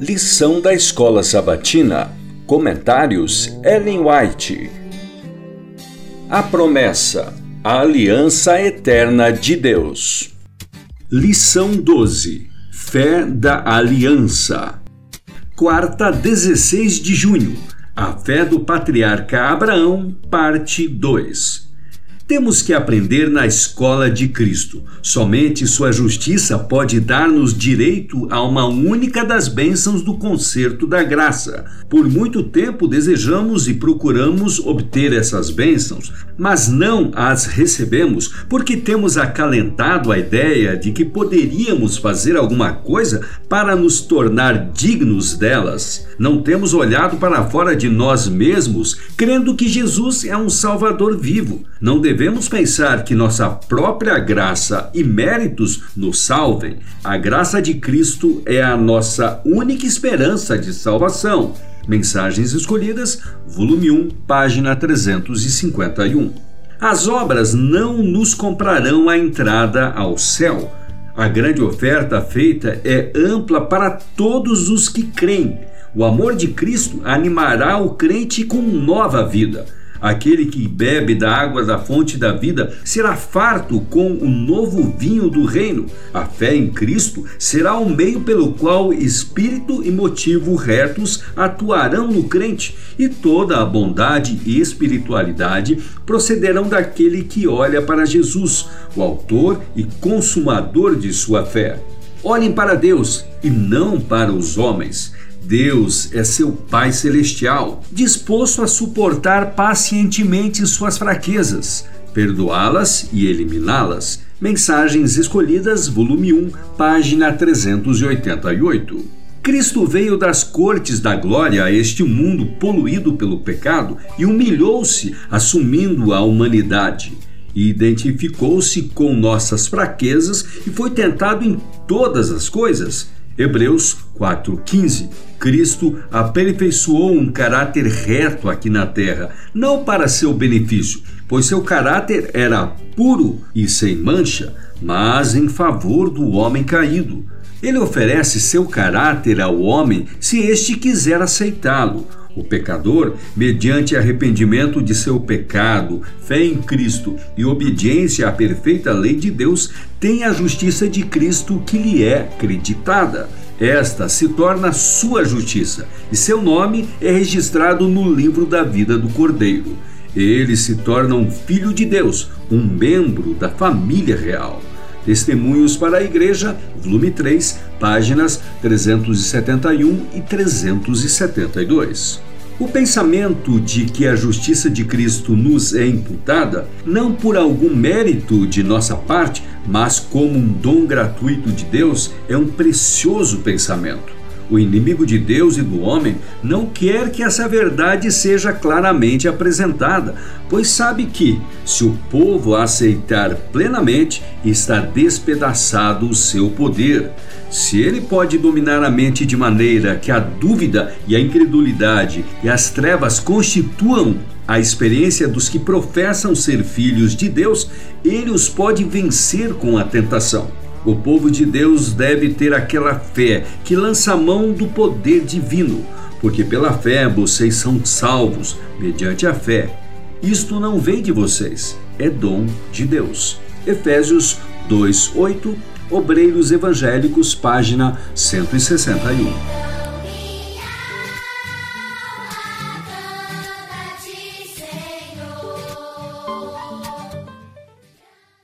Lição da Escola Sabatina. Comentários Ellen White. A promessa. A aliança eterna de Deus. Lição 12. Fé da Aliança. Quarta, 16 de junho. A fé do patriarca Abraão, parte 2. Temos que aprender na escola de Cristo. Somente Sua justiça pode dar-nos direito a uma única das bênçãos do concerto da graça. Por muito tempo desejamos e procuramos obter essas bênçãos, mas não as recebemos porque temos acalentado a ideia de que poderíamos fazer alguma coisa para nos tornar dignos delas. Não temos olhado para fora de nós mesmos, crendo que Jesus é um Salvador vivo. Não devemos devemos pensar que nossa própria graça e méritos nos salvem. A graça de Cristo é a nossa única esperança de salvação. Mensagens Escolhidas, volume 1, página 351. As obras não nos comprarão a entrada ao céu. A grande oferta feita é ampla para todos os que creem. O amor de Cristo animará o crente com nova vida. Aquele que bebe da água da fonte da vida será farto com o novo vinho do reino. A fé em Cristo será o meio pelo qual espírito e motivo retos atuarão no crente, e toda a bondade e espiritualidade procederão daquele que olha para Jesus, o autor e consumador de sua fé. Olhem para Deus e não para os homens. Deus é seu Pai Celestial, disposto a suportar pacientemente suas fraquezas, perdoá-las e eliminá-las. Mensagens Escolhidas, volume 1, página 388. Cristo veio das cortes da glória a este mundo poluído pelo pecado e humilhou-se, assumindo a humanidade. Identificou-se com nossas fraquezas e foi tentado em todas as coisas Hebreus 4,15 Cristo aperfeiçoou um caráter reto aqui na terra, não para seu benefício, pois seu caráter era puro e sem mancha, mas em favor do homem caído. Ele oferece seu caráter ao homem se este quiser aceitá-lo. O pecador, mediante arrependimento de seu pecado, fé em Cristo e obediência à perfeita lei de Deus, tem a justiça de Cristo que lhe é acreditada. Esta se torna sua justiça e seu nome é registrado no livro da vida do Cordeiro. Ele se torna um filho de Deus, um membro da família real. Testemunhos para a Igreja, volume 3, páginas 371 e 372. O pensamento de que a justiça de Cristo nos é imputada, não por algum mérito de nossa parte, mas como um dom gratuito de Deus, é um precioso pensamento. O inimigo de Deus e do homem não quer que essa verdade seja claramente apresentada, pois sabe que, se o povo aceitar plenamente, está despedaçado o seu poder. Se ele pode dominar a mente de maneira que a dúvida e a incredulidade e as trevas constituam a experiência dos que professam ser filhos de Deus, ele os pode vencer com a tentação. O povo de Deus deve ter aquela fé que lança mão do poder divino, porque pela fé vocês são salvos, mediante a fé. Isto não vem de vocês, é dom de Deus. Efésios 2:8, Obreiros Evangélicos, página 161.